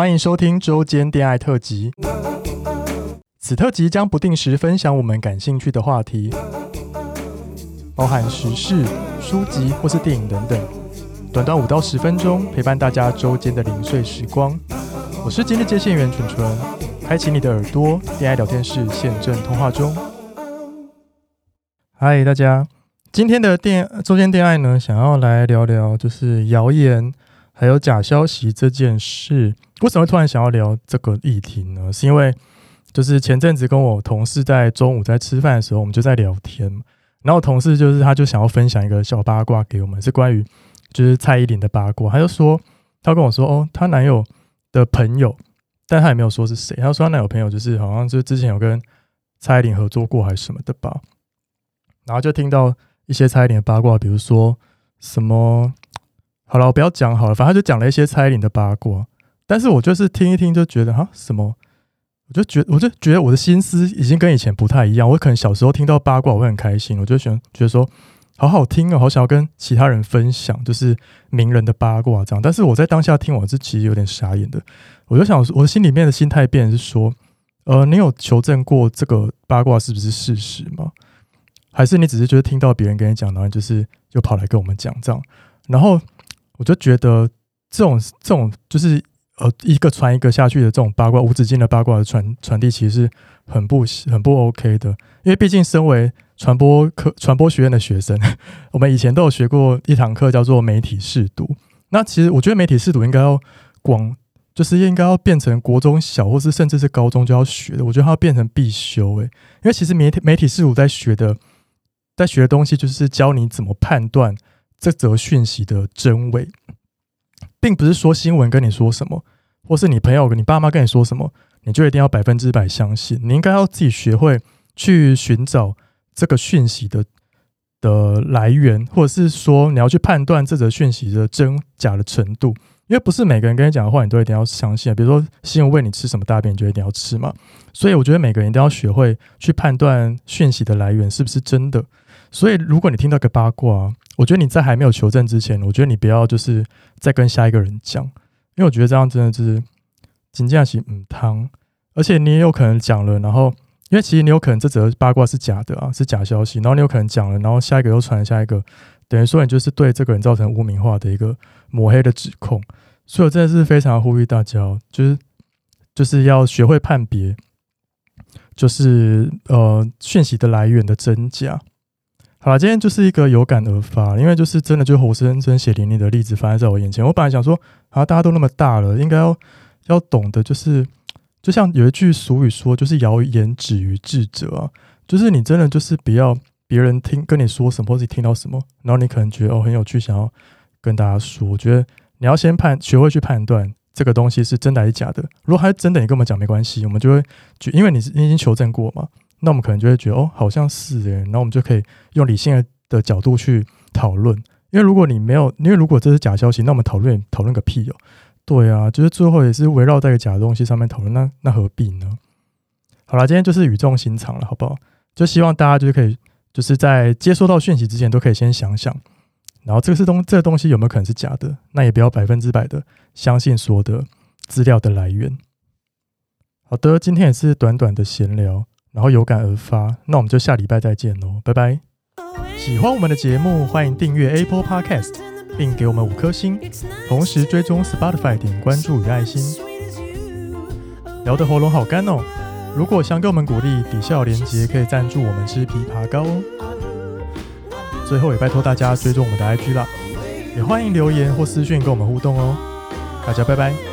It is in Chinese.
欢迎收听周间恋爱特辑。此特辑将不定时分享我们感兴趣的话题，包含时事、书籍或是电影等等。短短五到十分钟，陪伴大家周间的零碎时光。我是今日接线员纯纯，开启你的耳朵，恋爱聊天室现正通话中。嗨，大家，今天的电周间恋爱呢，想要来聊聊就是谣言还有假消息这件事。为什么突然想要聊这个议题呢？是因为就是前阵子跟我同事在中午在吃饭的时候，我们就在聊天，然后同事就是他就想要分享一个小八卦给我们，是关于就是蔡依林的八卦。他就说他跟我说哦，她男友的朋友，但他也没有说是谁。他说他男友朋友就是好像就是之前有跟蔡依林合作过还是什么的吧。然后就听到一些蔡依林的八卦，比如说什么，好了，我不要讲好了，反正就讲了一些蔡依林的八卦。但是我就是听一听就觉得哈什么，我就觉我就觉得我的心思已经跟以前不太一样。我可能小时候听到八卦我会很开心，我就喜欢觉得说好好听哦，好想要跟其他人分享，就是名人的八卦这样。但是我在当下听我是其实有点傻眼的，我就想我心里面的心态变是说，呃，你有求证过这个八卦是不是事实吗？还是你只是觉得听到别人跟你讲，然后就是就跑来跟我们讲这样？然后我就觉得这种这种就是。呃，一个传一个下去的这种八卦，无止境的八卦的传传递，其实很不很不 OK 的。因为毕竟身为传播科传播学院的学生，我们以前都有学过一堂课叫做媒体试读。那其实我觉得媒体试读应该要广，就是应该要变成国中小，或是甚至是高中就要学的。我觉得它要变成必修诶，因为其实媒体媒体试读在学的，在学的东西就是教你怎么判断这则讯息的真伪。并不是说新闻跟你说什么，或是你朋友、你爸妈跟你说什么，你就一定要百分之百相信。你应该要自己学会去寻找这个讯息的的来源，或者是说你要去判断这则讯息的真假的程度。因为不是每个人跟你讲的话，你都一定要相信。比如说新闻问你吃什么大便，你就一定要吃嘛。所以我觉得每个人一定要学会去判断讯息的来源是不是真的。所以如果你听到个八卦，我觉得你在还没有求证之前，我觉得你不要就是再跟下一个人讲，因为我觉得这样真的是紧张型嗯汤，而且你也有可能讲了，然后因为其实你有可能这则八卦是假的啊，是假消息，然后你有可能讲了，然后下一个又传下一个。等于说，你就是对这个人造成污名化的一个抹黑的指控，所以我真的是非常呼吁大家，就是就是要学会判别，就是呃讯息的来源的真假。好了，今天就是一个有感而发，因为就是真的就活生生血淋淋的例子发生在我眼前。我本来想说，啊，大家都那么大了，应该要要懂得，就是就像有一句俗语说，就是谣言止于智者啊，就是你真的就是不要。别人听跟你说什么，或者听到什么，然后你可能觉得哦很有趣，想要跟大家说。我觉得你要先判，学会去判断这个东西是真的还是假的。如果还是真的，你跟我们讲没关系，我们就会觉，因为你是你已经求证过嘛，那我们可能就会觉得哦好像是诶，然后我们就可以用理性的角度去讨论。因为如果你没有，因为如果这是假消息，那我们讨论讨论个屁哦。对啊，就是最后也是围绕在个假的东西上面讨论，那那何必呢？好了，今天就是语重心长了，好不好？就希望大家就是可以。就是在接收到讯息之前，都可以先想想，然后这个是东这个东西有没有可能是假的？那也不要百分之百的相信所有的资料的来源。好的，今天也是短短的闲聊，然后有感而发，那我们就下礼拜再见喽，拜拜！喜欢我们的节目，欢迎订阅 Apple Podcast，并给我们五颗星，同时追踪 Spotify 点关注与爱心。聊得喉咙好干哦。如果想给我们鼓励，底下有连结可以赞助我们吃枇杷膏哦。最后也拜托大家追踪我们的 IG 啦，也欢迎留言或私讯跟我们互动哦。大家拜拜。